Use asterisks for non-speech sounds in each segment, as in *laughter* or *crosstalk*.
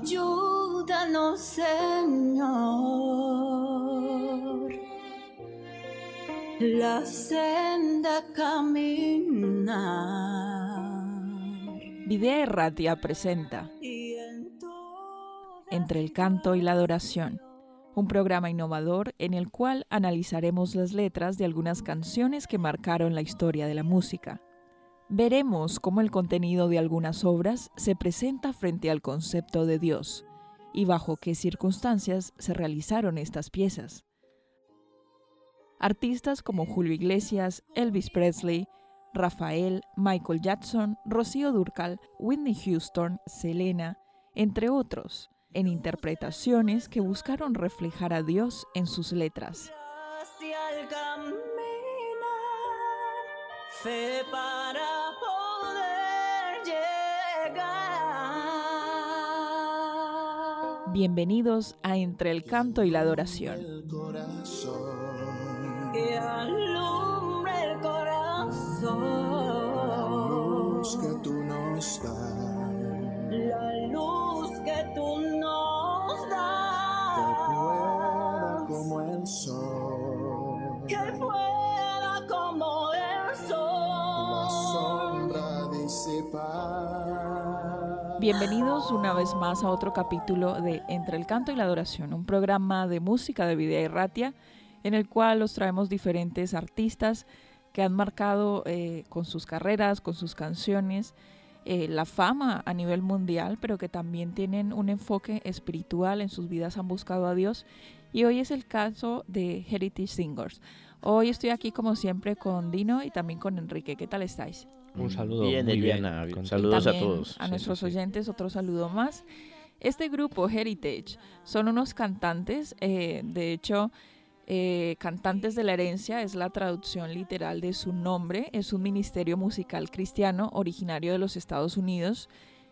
Ayúdanos, Señor, la senda caminar. Videa Erratia presenta Entre el canto y la adoración, un programa innovador en el cual analizaremos las letras de algunas canciones que marcaron la historia de la música. Veremos cómo el contenido de algunas obras se presenta frente al concepto de Dios y bajo qué circunstancias se realizaron estas piezas. Artistas como Julio Iglesias, Elvis Presley, Rafael, Michael Jackson, Rocío Durcal, Whitney Houston, Selena, entre otros, en interpretaciones que buscaron reflejar a Dios en sus letras. Fe para poder llegar. Bienvenidos a Entre el Canto y la Adoración. Que Bienvenidos una vez más a otro capítulo de Entre el Canto y la Adoración, un programa de música de Videa y Ratia, en el cual os traemos diferentes artistas que han marcado eh, con sus carreras, con sus canciones, eh, la fama a nivel mundial, pero que también tienen un enfoque espiritual, en sus vidas han buscado a Dios. Y hoy es el caso de Heritage Singers. Hoy estoy aquí como siempre con Dino y también con Enrique. ¿Qué tal estáis? Un saludo Bien, muy bien. Eliana. contento. Saludos a todos. A Sí, nuestros sí. oyentes, otro saludo más. Este grupo, Heritage, son unos cantantes, eh, de hecho, eh, Cantantes de la Herencia es la traducción literal de su nombre, es un ministerio musical cristiano originario de los Estados Unidos.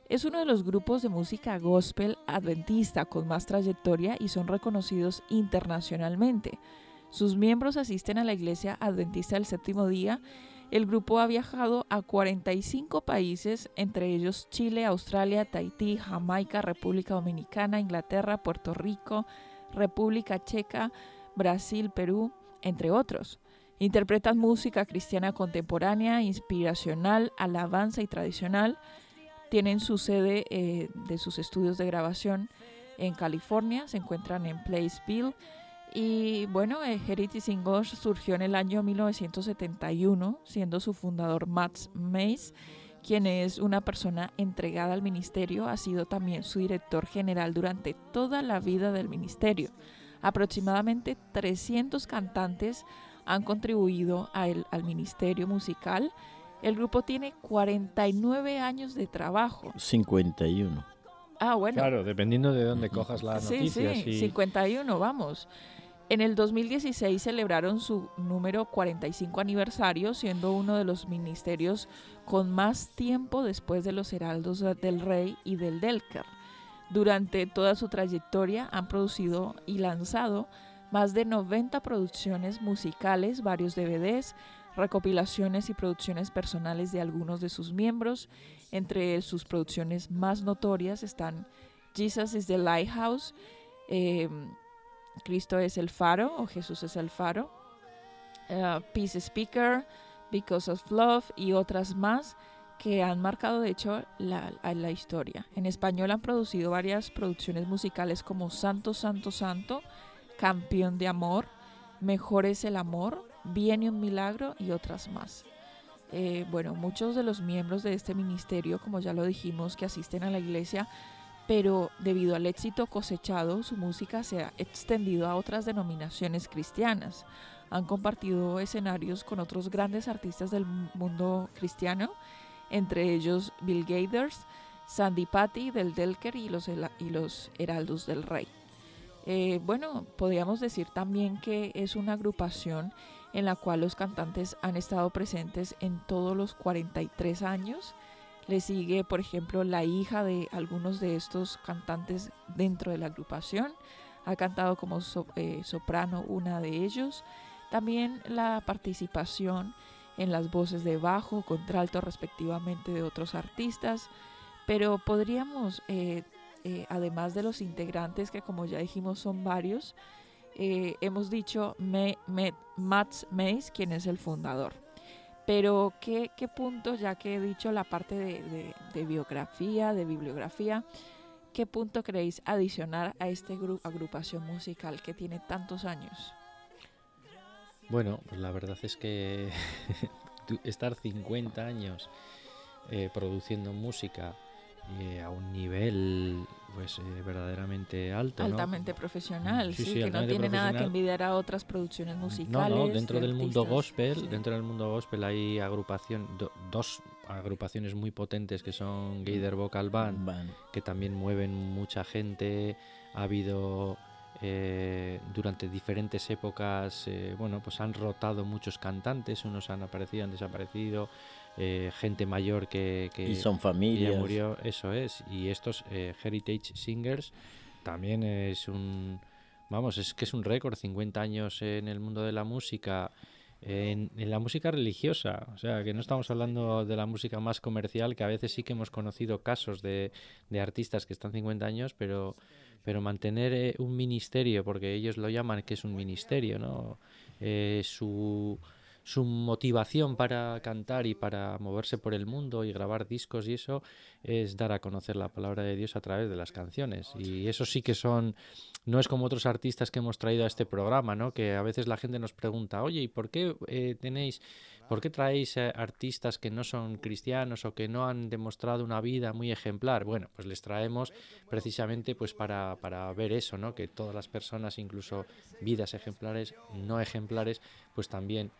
Es uno de los grupos de música gospel adventista con más trayectoria y son reconocidos internacionalmente. Sus miembros asisten a la Iglesia Adventista del Séptimo Día el grupo ha viajado a 45 países, entre ellos Chile, Australia, Tahití, Jamaica, República Dominicana, Inglaterra, Puerto Rico, República Checa, Brasil, Perú, entre otros. Interpretan música cristiana contemporánea, inspiracional, alabanza y tradicional. Tienen su sede eh, de sus estudios de grabación en California, se encuentran en Placeville. Y bueno, eh, Heritage Singles surgió en el año 1971, siendo su fundador Matt Mays, quien es una persona entregada al ministerio, ha sido también su director general durante toda la vida del ministerio. Aproximadamente 300 cantantes han contribuido a el- al ministerio musical. El grupo tiene 49 años de trabajo. 51. Ah, bueno. Claro, dependiendo de dónde cojas la Sí, noticia. sí, sí. 51, vamos. En el 2016 celebraron su número 45 aniversario, siendo uno de los ministerios con más tiempo después de los Heraldos del Rey y del Delker. Durante toda su trayectoria han producido y lanzado más de 90 producciones musicales, varios DVDs, recopilaciones y producciones personales de algunos de sus miembros. Entre sus producciones más notorias están Jesus is the Lighthouse, eh, Cristo es el faro o Jesús es el faro, eh, Peace Speaker, Because of Love y otras más que han marcado de hecho la, la historia. En español han producido varias producciones musicales como Santo, Santo, Santo, Campeón de Amor, Mejor es el Amor, Viene un Milagro y otras más. Eh, bueno, muchos de los miembros de este ministerio, como ya lo dijimos, que asisten a la iglesia, pero debido al éxito cosechado, su música se ha extendido a otras denominaciones cristianas. Han compartido escenarios con otros grandes artistas del mundo cristiano, entre ellos Bill Gathers, Sandy Patty del Delker y los, y Heraldos del Rey. Eh, bueno, podríamos decir también que es una agrupación en la cual los cantantes han estado presentes en todos los 43 años Le sigue, por ejemplo, la hija de algunos de estos cantantes dentro de la agrupación. Ha cantado como eh, soprano una de ellos. También la participación en las voces de bajo, contralto respectivamente de otros artistas. Pero podríamos, eh, eh, además de los integrantes, que como ya dijimos son varios, hemos dicho Me- Me- Mats Mays, quien es el fundador. Pero, ¿qué, qué punto, ya que he dicho la parte de, de- biografía, de bibliografía, qué punto queréis adicionar a gru- agrupación musical que tiene tantos años? Bueno, pues la verdad es que *laughs* estar 50 años eh, produciendo música eh, a un nivel pues eh, verdaderamente alto, ¿no? Altamente profesional, Sí, sí, sí, que no tiene nada que envidiar a otras producciones musicales. no, dentro de del mundo gospel, Sí. dentro del mundo gospel hay agrupación, do- dos agrupaciones muy potentes que son Gator Vocal Band, Van. que también mueven mucha gente. Ha habido eh, durante diferentes épocas, eh, bueno, pues han rotado muchos cantantes, unos han aparecido, han desaparecido, eh, gente mayor que, que- Y son que murió, eso es. Y estos eh, Heritage Singers también es un, vamos, es que es un récord, 50 años en el mundo de la música. En, en la música religiosa, o sea, que no estamos hablando de la música más comercial, que a veces sí que hemos conocido casos de, de artistas que están 50 años, pero, pero mantener eh, un ministerio, porque ellos lo llaman que es un ministerio, ¿no? Eh, su, su motivación para cantar y para moverse por el mundo y grabar discos y eso es dar a conocer la palabra de Dios a través de las canciones. Y eso sí que son, no es como otros artistas que hemos traído a este programa, ¿no? Que a veces la gente nos pregunta, oye, ¿y por qué eh, tenéis, por qué traéis eh, artistas que no son cristianos o que no han demostrado una vida muy ejemplar? Bueno, pues les traemos precisamente pues para, para ver eso, ¿no? Que todas las personas, incluso vidas ejemplares, no ejemplares, pues también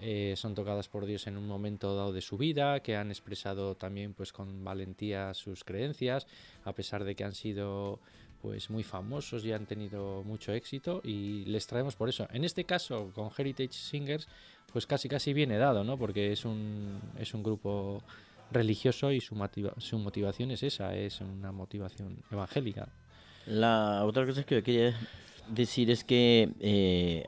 eh, son tocadas por Dios en un momento dado de su vida, que han expresado también pues con valentía sus creencias, a pesar de que han sido pues muy famosos y han tenido mucho éxito y les traemos por eso. En este caso con Heritage Singers pues casi casi viene dado, ¿no? Porque es un es un grupo religioso y su, motiva- su motivación es esa, es una motivación evangélica. La otra cosa que quería decir es que eh,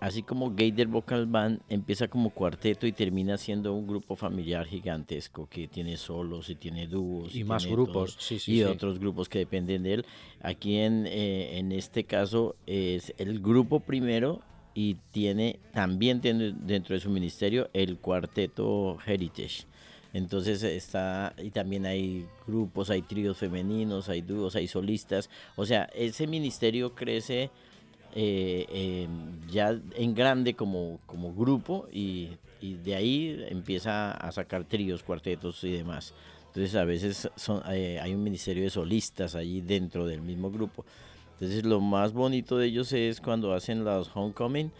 así como Gator Vocal Band empieza como cuarteto y termina siendo un grupo familiar gigantesco que tiene solos y tiene dúos Y más grupos, sí, sí, y sí. otros grupos que dependen de él. Aquí en, eh, en este caso es el grupo primero y tiene también tiene dentro de su ministerio el cuarteto Heritage. Entonces está, y también hay grupos, hay tríos femeninos, hay dúos, hay solistas. O sea, ese ministerio crece eh, eh, ya en grande como, como grupo y, y de ahí empieza a sacar tríos, cuartetos y demás. Entonces a veces son, eh, hay un ministerio de solistas allí dentro del mismo grupo. Entonces lo más bonito de ellos es cuando hacen los homecoming,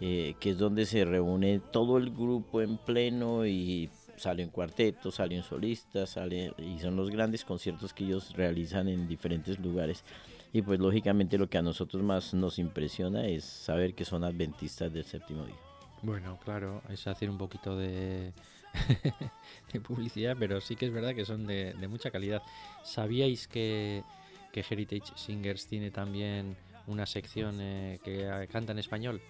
eh, que es donde se reúne todo el grupo en pleno y salen cuartetos, salen solistas, sale, y son los grandes conciertos que ellos realizan en diferentes lugares. Y pues lógicamente lo que a nosotros más nos impresiona es saber que son adventistas del séptimo día. Bueno, claro, es hacer un poquito de, *laughs* de publicidad, pero sí que es verdad que son de, de mucha calidad. ¿Sabíais que, que Heritage Singers tiene también una sección eh, que canta en español?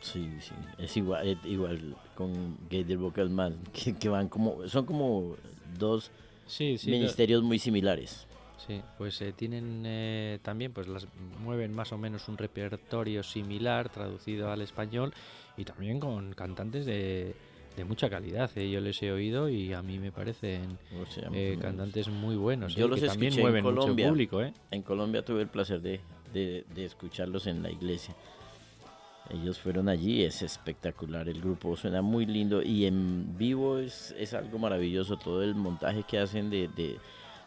Sí, sí, es igual, eh, igual con Gator Vocal Man, que, que van como, son como dos Sí, sí. ministerios muy similares. Sí, pues eh, tienen eh, también, pues las mueven más o menos un repertorio similar traducido al español y también con cantantes de, de mucha calidad. eh, Yo les he oído y a mí me parecen O sea, eh, mm, cantantes muy buenos. Yo eh, los que también escuché en mueven mucho Colombia. público, ¿eh? En Colombia tuve el placer de, de- de escucharlos en la iglesia. Ellos fueron allí, es espectacular, el grupo suena muy lindo y en vivo es, es algo maravilloso, todo el montaje que hacen de,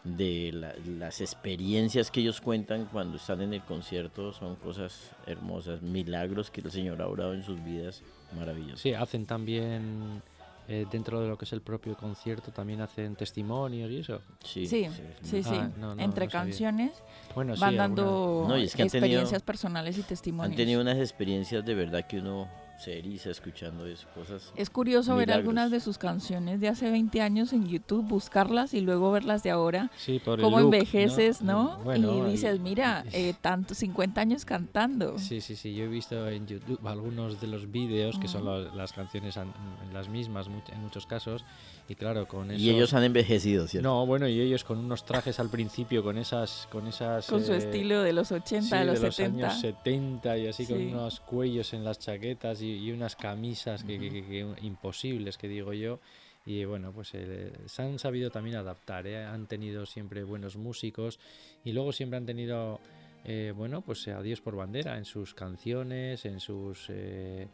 de, la- las experiencias que ellos cuentan cuando están en el concierto son cosas hermosas, milagros que el Señor ha obrado en sus vidas, maravillosos. Sí, hacen también eh, dentro de lo que es el propio concierto, también hacen testimonios y eso. Sí, Sí, sí. Ah, no, no, Entre no canciones Bueno, sí, van alguna- dando No, y es que han tenido- experiencias personales y testimonios. Han tenido unas experiencias de verdad que uno se eriza escuchando eso, cosas. Es curioso ver Milagros. algunas de sus canciones de hace 20 años en YouTube, buscarlas y luego verlas de ahora. Sí, por Cómo look, envejeces, ¿no? Bueno, y dices, mira, eh, tanto 50 años cantando. Sí, sí, sí. Yo he visto en YouTube algunos de los vídeos que son Ujú. lo- las canciones an- las mismas much- en muchos casos. Y claro, con eso. Y ellos han envejecido, ¿cierto? No, bueno, y ellos con unos trajes al principio, con esas. Con, esas, Con su eh, estilo de los 80, sí, de los de los 70. años 70 y así con Sí. unos cuellos en las chaquetas y, y unas camisas que, que- que- que imposibles, que digo yo. Y bueno, pues eh, se han sabido también adaptar, ¿eh? han tenido siempre buenos músicos y luego siempre han tenido, eh, bueno, pues a Dios por bandera en sus canciones, en sus... eh,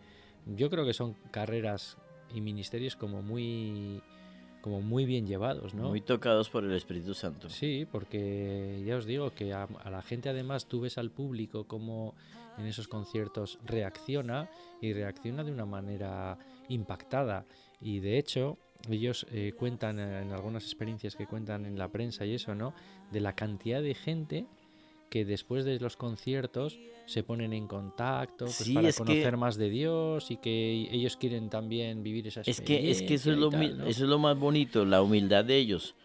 yo creo que son carreras y ministerios como muy como muy bien llevados, ¿no? Muy tocados por el Espíritu Santo. Sí, porque ya os digo que a, a la gente además tú ves al público como en esos conciertos reacciona y reacciona de una manera impactada. Y de hecho, ellos eh, cuentan eh, en algunas experiencias que cuentan en la prensa y eso, ¿no? De la cantidad de gente que después de los conciertos se ponen en contacto pues, Sí, para es que- conocer más de Dios y que ellos quieren también vivir esa Es experiencia. que, es que eso, es lo, tal, mi- ¿no? eso es lo más bonito, la humildad de ellos.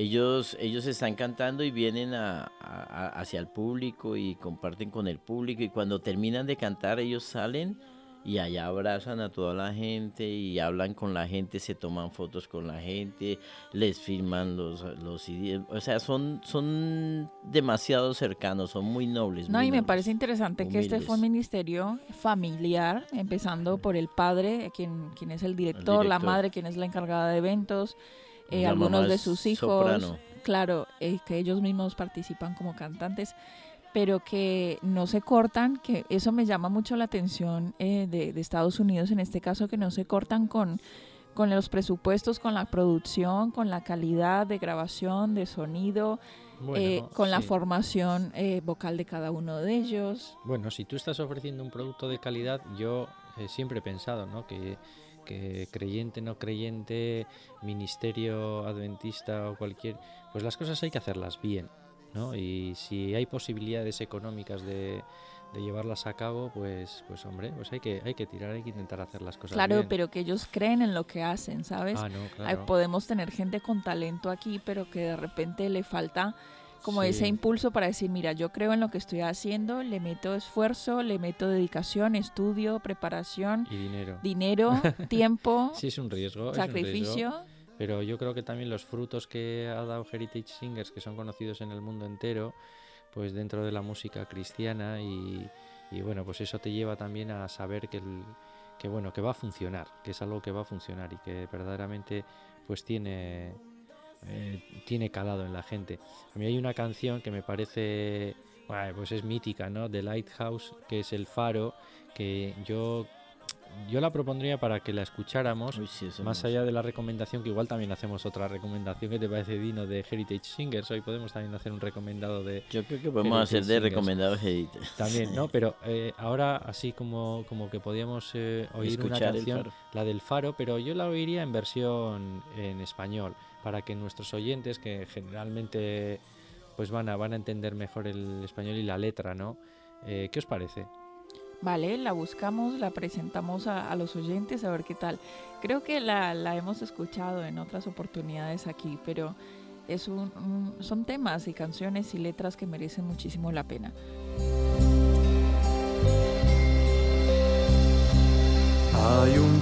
Ellos, ellos están cantando y vienen a- a- hacia el público y comparten con el público y cuando terminan de cantar ellos salen y allá abrazan a toda la gente y hablan con la gente, se toman fotos con la gente, les firman los, los ID, o sea, son, son demasiado cercanos, son muy nobles. No, muy y me parece interesante que este fue un ministerio familiar, empezando por el padre, quien, quien es el director, la director. madre, quien es la encargada de eventos, eh, algunos de sus hijos, soprano. claro, eh, que ellos mismos participan como cantantes, pero que no se cortan, que eso me llama mucho la atención eh, de, de Estados Unidos en este caso, que no se cortan con, con los presupuestos, con la producción, con la calidad de grabación, de sonido, Bueno, eh, con la formación eh, vocal de cada uno de ellos. Bueno, si tú estás ofreciendo un producto de calidad, yo eh, siempre he pensado, ¿no? Que, que creyente, no creyente, ministerio adventista o cualquier, pues las cosas hay que hacerlas bien, ¿no? Y si hay posibilidades económicas de, de llevarlas a cabo, pues, pues hombre, pues hay que, hay que tirar, hay que intentar hacer las cosas Claro, bien. pero que ellos creen en lo que hacen, ¿sabes? Ah, no, Ay, claro. podemos tener gente con talento aquí, pero que de repente le falta como ese impulso para decir, mira, yo creo en lo que estoy haciendo, le meto esfuerzo, le meto dedicación, estudio, preparación, Y dinero. dinero, *laughs* tiempo, Sí, es un riesgo. es un riesgo. sacrificio. Pero yo creo que también los frutos que ha dado Heritage Singers, que son conocidos en el mundo entero, pues dentro de la música cristiana y, y bueno, pues eso te lleva también a saber que, el- que bueno, que va a funcionar, que es algo que va a funcionar y que verdaderamente pues tiene eh, tiene calado en la gente. A mí hay una canción que me parece, bueno, pues es mítica, ¿no? The Lighthouse, que es el faro, que yo yo la propondría para que la escucháramos Uy, sí, eso más allá de la recomendación, que igual también hacemos otra recomendación, ¿qué te parece, Dino, de Heritage Singers? Hoy podemos también hacer un recomendado de... Yo creo que podemos Heritage hacer de Singers. recomendados Edith. También, ¿no? *laughs* Pero eh, ahora así como, como que podíamos eh, oír una Escuchar canción, la del Faro, pero yo la oiría en versión en español, para que nuestros oyentes, que generalmente pues van a, van a entender mejor el español y la letra, ¿no? Eh, ¿Qué os parece? Vale, la buscamos, la presentamos a, a los oyentes a ver qué tal. Creo que la, la hemos escuchado en otras oportunidades aquí, pero es un, un- son temas y canciones y letras que merecen muchísimo la pena. Hay un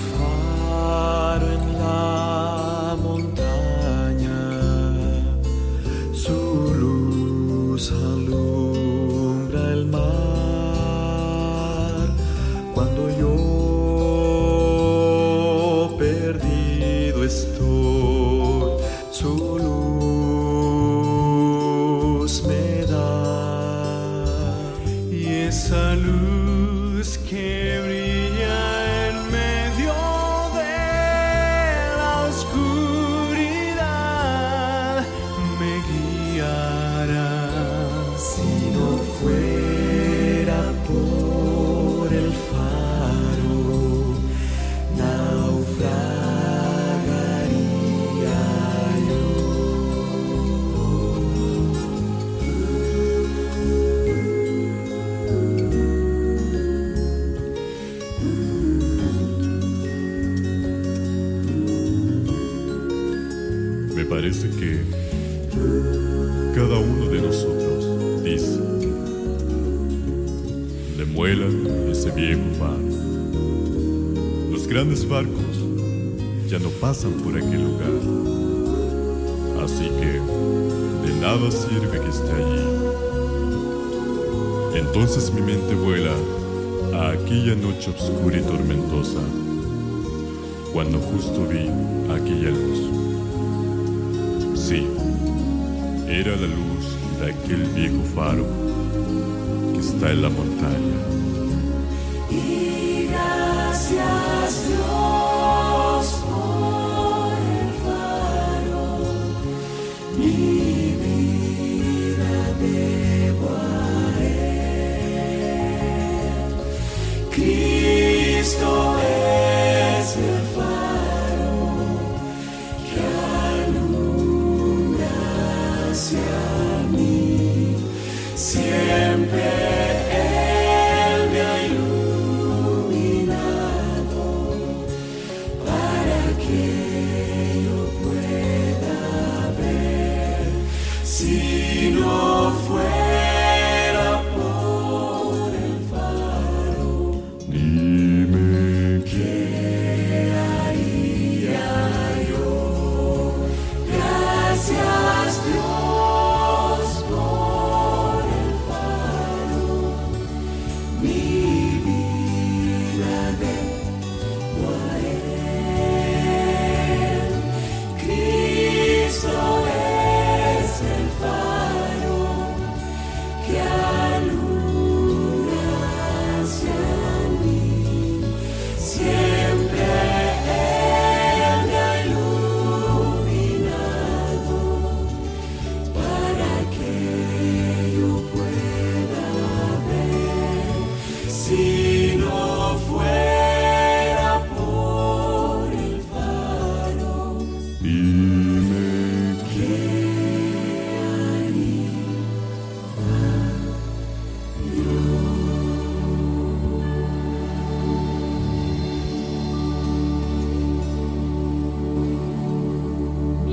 grandes barcos ya no pasan por aquel lugar. Así que de nada sirve que esté allí. Entonces mi mente vuela a aquella noche oscura y tormentosa, cuando justo vi aquella luz. Sí, era la luz de aquel viejo faro que está en la montaña. Gracias Dios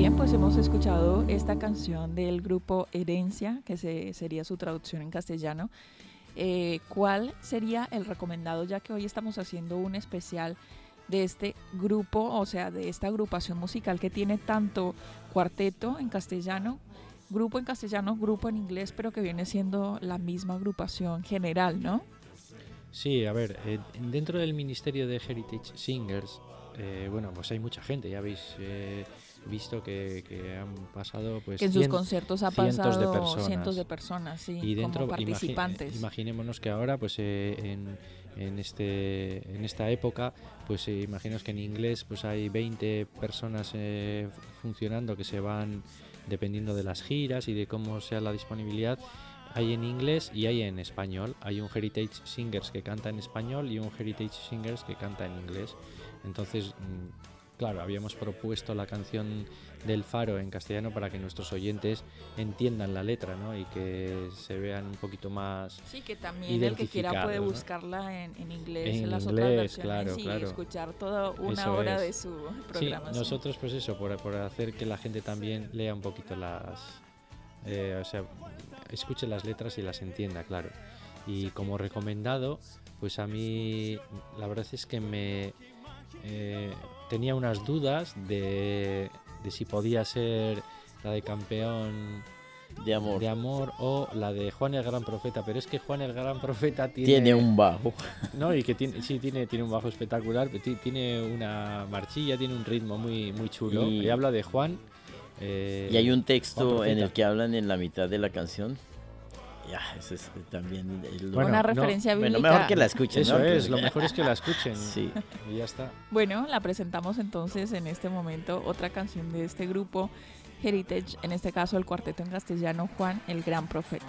Bien, pues hemos escuchado esta canción del grupo Herencia, que se- sería su traducción en castellano. Eh, ¿Cuál sería el recomendado, ya que hoy estamos haciendo un especial de este grupo, o sea, de esta agrupación musical que tiene tanto cuarteto en castellano, grupo en castellano, grupo en inglés, pero que viene siendo la misma agrupación general, ¿no? Sí, a ver, eh, dentro del Ministerio de Heritage Singers, eh, bueno, pues hay mucha gente, ya habéis eh, visto que, que han pasado pues que en sus cien- conciertos ha cientos de pasado personas. cientos de personas, sí, y dentro como imagi- participantes. imaginémonos que ahora pues eh, en, en este en esta época pues eh, imaginaos que en inglés pues hay 20 personas eh, funcionando que se van dependiendo de las giras y de cómo sea la disponibilidad hay en inglés y hay en español hay un heritage singers que canta en español y un heritage singers que canta en inglés entonces mm, claro habíamos propuesto la canción del faro en castellano para que nuestros oyentes entiendan la letra ¿no? y que se vean un poquito más Sí, que también el que quiera puede buscarla en, en inglés, en, En las otras versiones claro, y claro. escuchar toda una Eso hora es. de su Sí, programación. nosotros pues eso, por, por hacer que la gente también lea un poquito las... eh, o sea, escuche las letras y las entienda, claro. Y como recomendado, pues a mí la verdad es que me eh, tenía unas dudas de, de si podía ser la de campeón de amor. de amor o la de Juan el Gran Profeta, pero es que Juan el Gran Profeta tiene, Tiene un bajo. *laughs* no, y que tiene, sí, tiene, tiene un bajo espectacular, tiene una marchilla, tiene un ritmo muy, muy chulo. Y- Y, habla de Juan. eh, Y hay un texto en el que hablan en la mitad de la canción. Ya, eso es también es lo- Bueno, una no, referencia bueno, bíblica. mejor que la escuchen. Eso ¿no? es, lo mejor es que la escuchen. *laughs* Sí. Y ya está. Bueno, la presentamos entonces en este momento, otra canción de este grupo Heritage, en este caso el cuarteto en castellano Juan el Gran Profeta.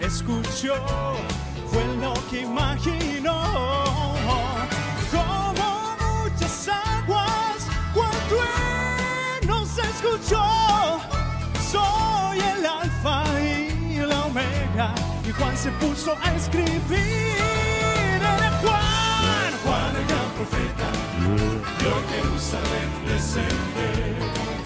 Escuchó fue lo que imaginó. Como muchas aguas, cuando él nos escuchó, soy el alfa y la omega. Y Juan se puso a escribir. Era Juan. Juan el gran profeta vio Jerusalén descender.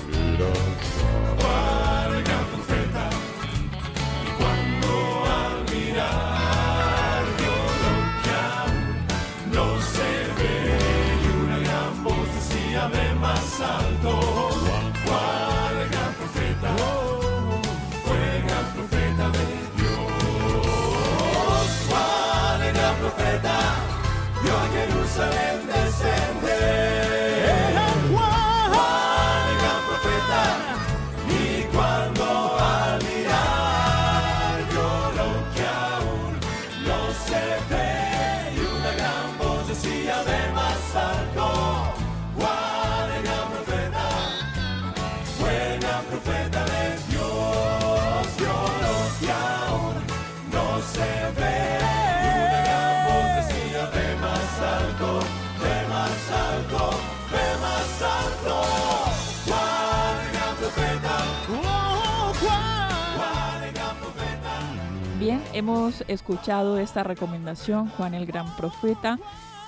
Hemos escuchado esta recomendación, Juan el Gran Profeta.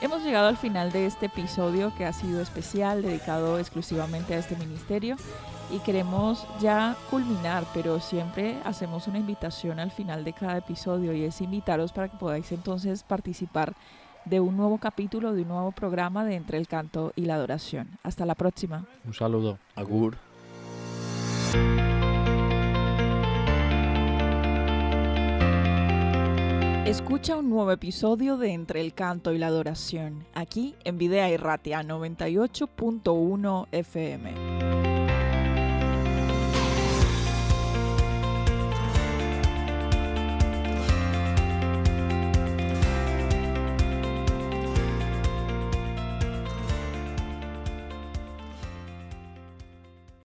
Hemos llegado al final de este episodio que ha sido especial, dedicado exclusivamente a este ministerio. Y queremos ya culminar, pero siempre hacemos una invitación al final de cada episodio y es invitaros para que podáis entonces participar de un nuevo capítulo, de un nuevo programa de Entre el Canto y la Adoración. Hasta la próxima. Un saludo. Agur. Escucha un nuevo episodio de Entre el Canto y la Adoración, aquí en Videa Irratia 98.1 FM.